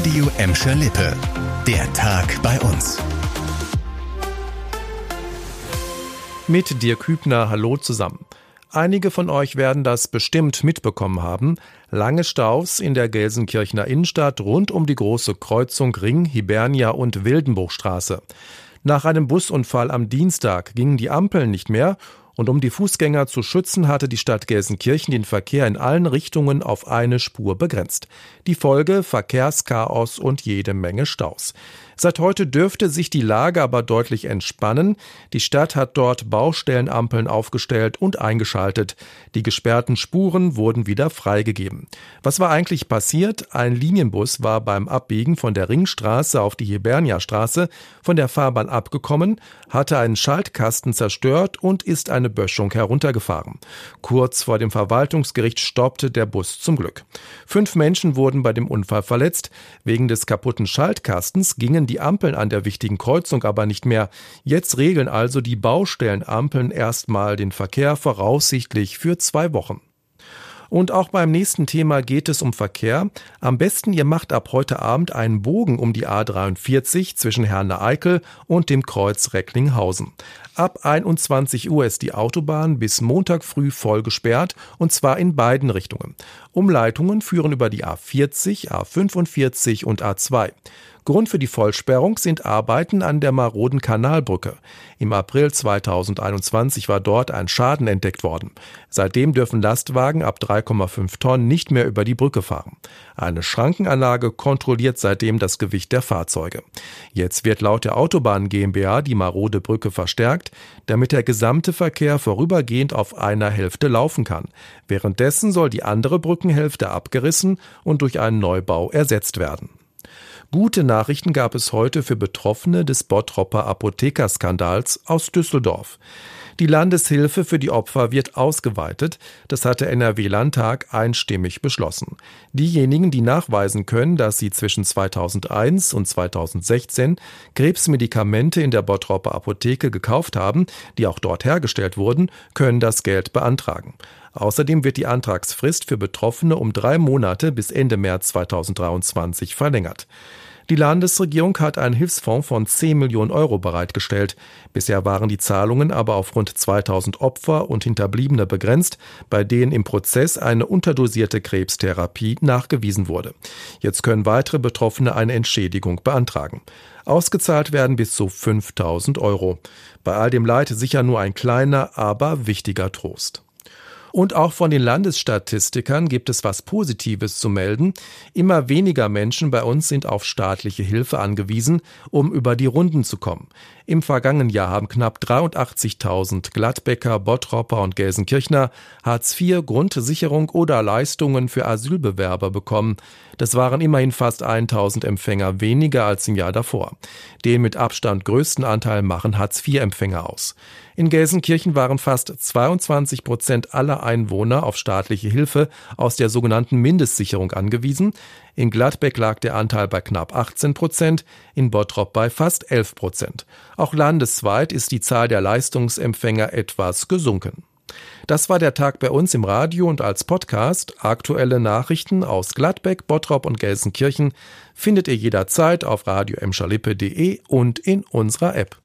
Radio Emscher Lippe. Der Tag bei uns. Mit dir Kübner, hallo zusammen. Einige von euch werden das bestimmt mitbekommen haben. Lange Staus in der Gelsenkirchener Innenstadt rund um die große Kreuzung Ring, Hibernia und Wildenbuchstraße. Nach einem Busunfall am Dienstag gingen die Ampeln nicht mehr und um die Fußgänger zu schützen, hatte die Stadt Gelsenkirchen den Verkehr in allen Richtungen auf eine Spur begrenzt. Die Folge Verkehrschaos und jede Menge Staus. Seit heute dürfte sich die Lage aber deutlich entspannen. Die Stadt hat dort Baustellenampeln aufgestellt und eingeschaltet. Die gesperrten Spuren wurden wieder freigegeben. Was war eigentlich passiert? Ein Linienbus war beim Abbiegen von der Ringstraße auf die Hiberniastraße von der Fahrbahn abgekommen, hatte einen Schaltkasten zerstört und ist eine Böschung heruntergefahren. Kurz vor dem Verwaltungsgericht stoppte der Bus zum Glück. Fünf Menschen wurden bei dem Unfall verletzt. Wegen des kaputten Schaltkastens gingen die Ampeln an der wichtigen Kreuzung aber nicht mehr. Jetzt regeln also die Baustellenampeln erstmal den Verkehr voraussichtlich für zwei Wochen. Und auch beim nächsten Thema geht es um Verkehr. Am besten ihr macht ab heute Abend einen Bogen um die A43 zwischen Herne-Eickel und dem Kreuz Recklinghausen. Ab 21 Uhr ist die Autobahn bis Montag früh voll gesperrt und zwar in beiden Richtungen. Umleitungen führen über die A40, A45 und A2. Grund für die Vollsperrung sind Arbeiten an der maroden Kanalbrücke. Im April 2021 war dort ein Schaden entdeckt worden. Seitdem dürfen Lastwagen ab 3,5 Tonnen nicht mehr über die Brücke fahren. Eine Schrankenanlage kontrolliert seitdem das Gewicht der Fahrzeuge. Jetzt wird laut der Autobahn GmbH die marode Brücke verstärkt, damit der gesamte Verkehr vorübergehend auf einer Hälfte laufen kann. Währenddessen soll die andere Brückenhälfte abgerissen und durch einen Neubau ersetzt werden. Gute Nachrichten gab es heute für Betroffene des Bottropper Apothekerskandals aus Düsseldorf. Die Landeshilfe für die Opfer wird ausgeweitet. Das hat der NRW-Landtag einstimmig beschlossen. Diejenigen, die nachweisen können, dass sie zwischen 2001 und 2016 Krebsmedikamente in der Bottropper Apotheke gekauft haben, die auch dort hergestellt wurden, können das Geld beantragen. Außerdem wird die Antragsfrist für Betroffene um drei Monate bis Ende März 2023 verlängert. Die Landesregierung hat einen Hilfsfonds von 10 Millionen Euro bereitgestellt. Bisher waren die Zahlungen aber auf rund 2000 Opfer und Hinterbliebene begrenzt, bei denen im Prozess eine unterdosierte Krebstherapie nachgewiesen wurde. Jetzt können weitere Betroffene eine Entschädigung beantragen. Ausgezahlt werden bis zu 5000 Euro. Bei all dem Leid sicher nur ein kleiner, aber wichtiger Trost. Und auch von den Landesstatistikern gibt es was Positives zu melden. Immer weniger Menschen bei uns sind auf staatliche Hilfe angewiesen, um über die Runden zu kommen. Im vergangenen Jahr haben knapp 83.000 Gladbecker, Bottropper und Gelsenkirchner Hartz-IV, Grundsicherung oder Leistungen für Asylbewerber bekommen. Das waren immerhin fast 1.000 Empfänger weniger als im Jahr davor. Den mit Abstand größten Anteil machen Hartz-IV-Empfänger aus. In Gelsenkirchen waren fast 22 Prozent Einwohner auf staatliche Hilfe aus der sogenannten Mindestsicherung angewiesen. In Gladbeck lag der Anteil bei knapp 18 Prozent, in Bottrop bei fast 11 Prozent. Auch landesweit ist die Zahl der Leistungsempfänger etwas gesunken. Das war der Tag bei uns im Radio und als Podcast. Aktuelle Nachrichten aus Gladbeck, Bottrop und Gelsenkirchen findet ihr jederzeit auf radio und in unserer App.